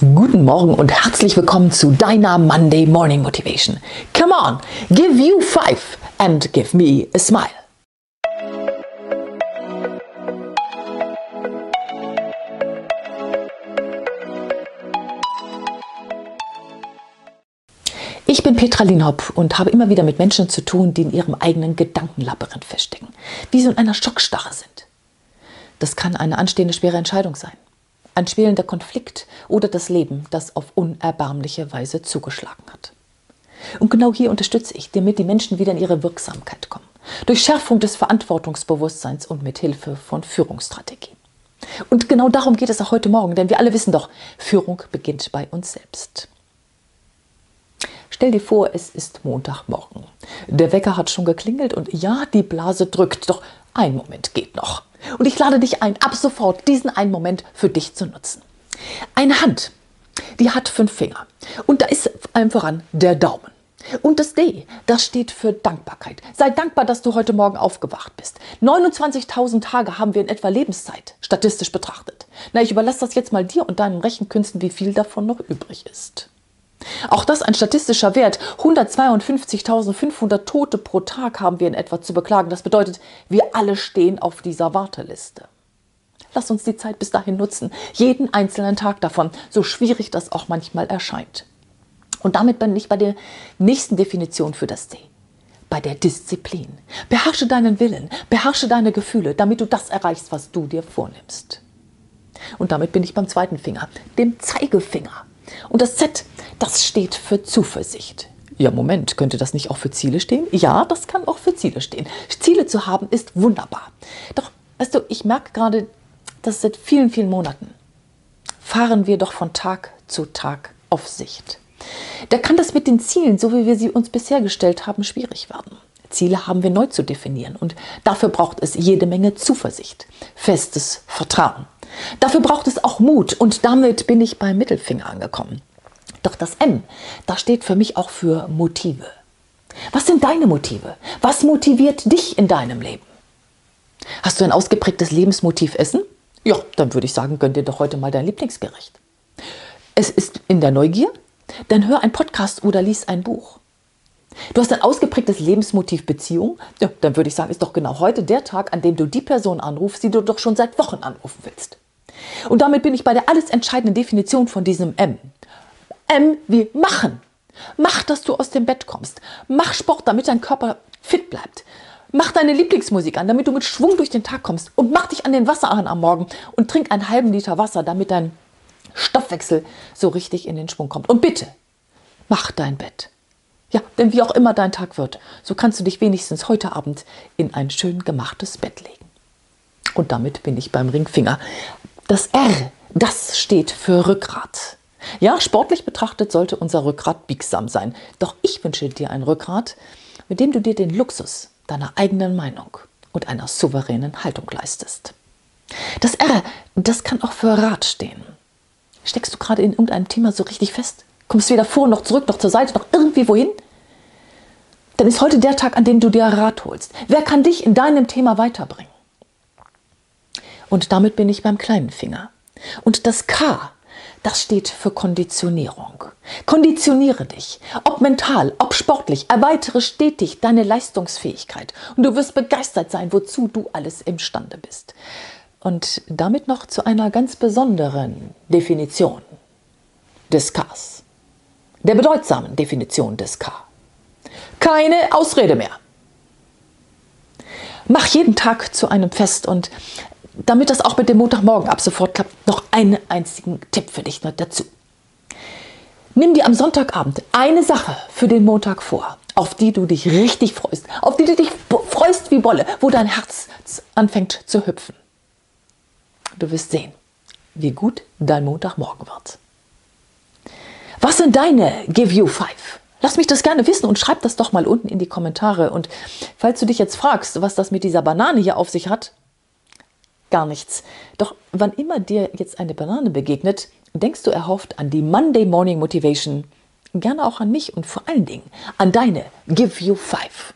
Guten Morgen und herzlich willkommen zu deiner Monday Morning Motivation. Come on, give you five and give me a smile. Ich bin Petra Linhopp und habe immer wieder mit Menschen zu tun, die in ihrem eigenen Gedankenlabyrinth feststecken, wie sie in einer Schockstarre sind. Das kann eine anstehende schwere Entscheidung sein ein schwelender Konflikt oder das Leben, das auf unerbärmliche Weise zugeschlagen hat. Und genau hier unterstütze ich, damit die Menschen wieder in ihre Wirksamkeit kommen. Durch Schärfung des Verantwortungsbewusstseins und mit Hilfe von Führungsstrategien. Und genau darum geht es auch heute Morgen, denn wir alle wissen doch, Führung beginnt bei uns selbst. Stell dir vor, es ist Montagmorgen. Der Wecker hat schon geklingelt und ja, die Blase drückt, doch ein Moment geht noch. Und ich lade dich ein, ab sofort diesen einen Moment für dich zu nutzen. Eine Hand, die hat fünf Finger. Und da ist allem voran der Daumen. Und das D, das steht für Dankbarkeit. Sei dankbar, dass du heute Morgen aufgewacht bist. 29.000 Tage haben wir in etwa Lebenszeit, statistisch betrachtet. Na, ich überlasse das jetzt mal dir und deinen Rechenkünsten, wie viel davon noch übrig ist. Auch das ein statistischer Wert. 152.500 Tote pro Tag haben wir in etwa zu beklagen. Das bedeutet, wir alle stehen auf dieser Warteliste. Lass uns die Zeit bis dahin nutzen, jeden einzelnen Tag davon, so schwierig das auch manchmal erscheint. Und damit bin ich bei der nächsten Definition für das D. Bei der Disziplin. Beherrsche deinen Willen, beherrsche deine Gefühle, damit du das erreichst, was du dir vornimmst. Und damit bin ich beim zweiten Finger, dem Zeigefinger. Und das Z, das steht für Zuversicht. Ja, Moment, könnte das nicht auch für Ziele stehen? Ja, das kann auch für Ziele stehen. Ziele zu haben ist wunderbar. Doch, weißt du, ich merke gerade, dass seit vielen, vielen Monaten fahren wir doch von Tag zu Tag auf Sicht. Da kann das mit den Zielen, so wie wir sie uns bisher gestellt haben, schwierig werden. Ziele haben wir neu zu definieren und dafür braucht es jede Menge Zuversicht, festes Vertrauen. Dafür braucht es auch Mut und damit bin ich beim Mittelfinger angekommen. Doch das M, das steht für mich auch für Motive. Was sind deine Motive? Was motiviert dich in deinem Leben? Hast du ein ausgeprägtes Lebensmotiv Essen? Ja, dann würde ich sagen, gönn dir doch heute mal dein Lieblingsgericht. Es ist in der Neugier? Dann hör ein Podcast oder lies ein Buch. Du hast ein ausgeprägtes Lebensmotiv Beziehung? Ja, dann würde ich sagen, ist doch genau heute der Tag, an dem du die Person anrufst, die du doch schon seit Wochen anrufen willst. Und damit bin ich bei der alles entscheidenden Definition von diesem M. M wie machen. Mach, dass du aus dem Bett kommst. Mach Sport, damit dein Körper fit bleibt. Mach deine Lieblingsmusik an, damit du mit Schwung durch den Tag kommst. Und mach dich an den Wasserhahn am Morgen und trink einen halben Liter Wasser, damit dein Stoffwechsel so richtig in den Schwung kommt. Und bitte, mach dein Bett. Ja, denn wie auch immer dein Tag wird, so kannst du dich wenigstens heute Abend in ein schön gemachtes Bett legen. Und damit bin ich beim Ringfinger. Das R, das steht für Rückgrat. Ja, sportlich betrachtet sollte unser Rückgrat biegsam sein. Doch ich wünsche dir ein Rückgrat, mit dem du dir den Luxus deiner eigenen Meinung und einer souveränen Haltung leistest. Das R, das kann auch für Rat stehen. Steckst du gerade in irgendeinem Thema so richtig fest? Kommst weder vor noch zurück noch zur Seite noch irgendwie wohin? Dann ist heute der Tag, an dem du dir Rat holst. Wer kann dich in deinem Thema weiterbringen? Und damit bin ich beim kleinen Finger. Und das K, das steht für Konditionierung. Konditioniere dich, ob mental, ob sportlich, erweitere stetig deine Leistungsfähigkeit und du wirst begeistert sein, wozu du alles imstande bist. Und damit noch zu einer ganz besonderen Definition des Ks, der bedeutsamen Definition des K. Keine Ausrede mehr. Mach jeden Tag zu einem Fest und damit das auch mit dem Montagmorgen ab sofort klappt, noch einen einzigen Tipp für dich noch dazu. Nimm dir am Sonntagabend eine Sache für den Montag vor, auf die du dich richtig freust, auf die du dich freust wie Bolle, wo dein Herz anfängt zu hüpfen. Du wirst sehen, wie gut dein Montagmorgen wird. Was sind deine Give You Five? Lass mich das gerne wissen und schreib das doch mal unten in die Kommentare. Und falls du dich jetzt fragst, was das mit dieser Banane hier auf sich hat, gar nichts. Doch wann immer dir jetzt eine Banane begegnet, denkst du erhofft an die Monday Morning Motivation, gerne auch an mich und vor allen Dingen an deine Give You Five.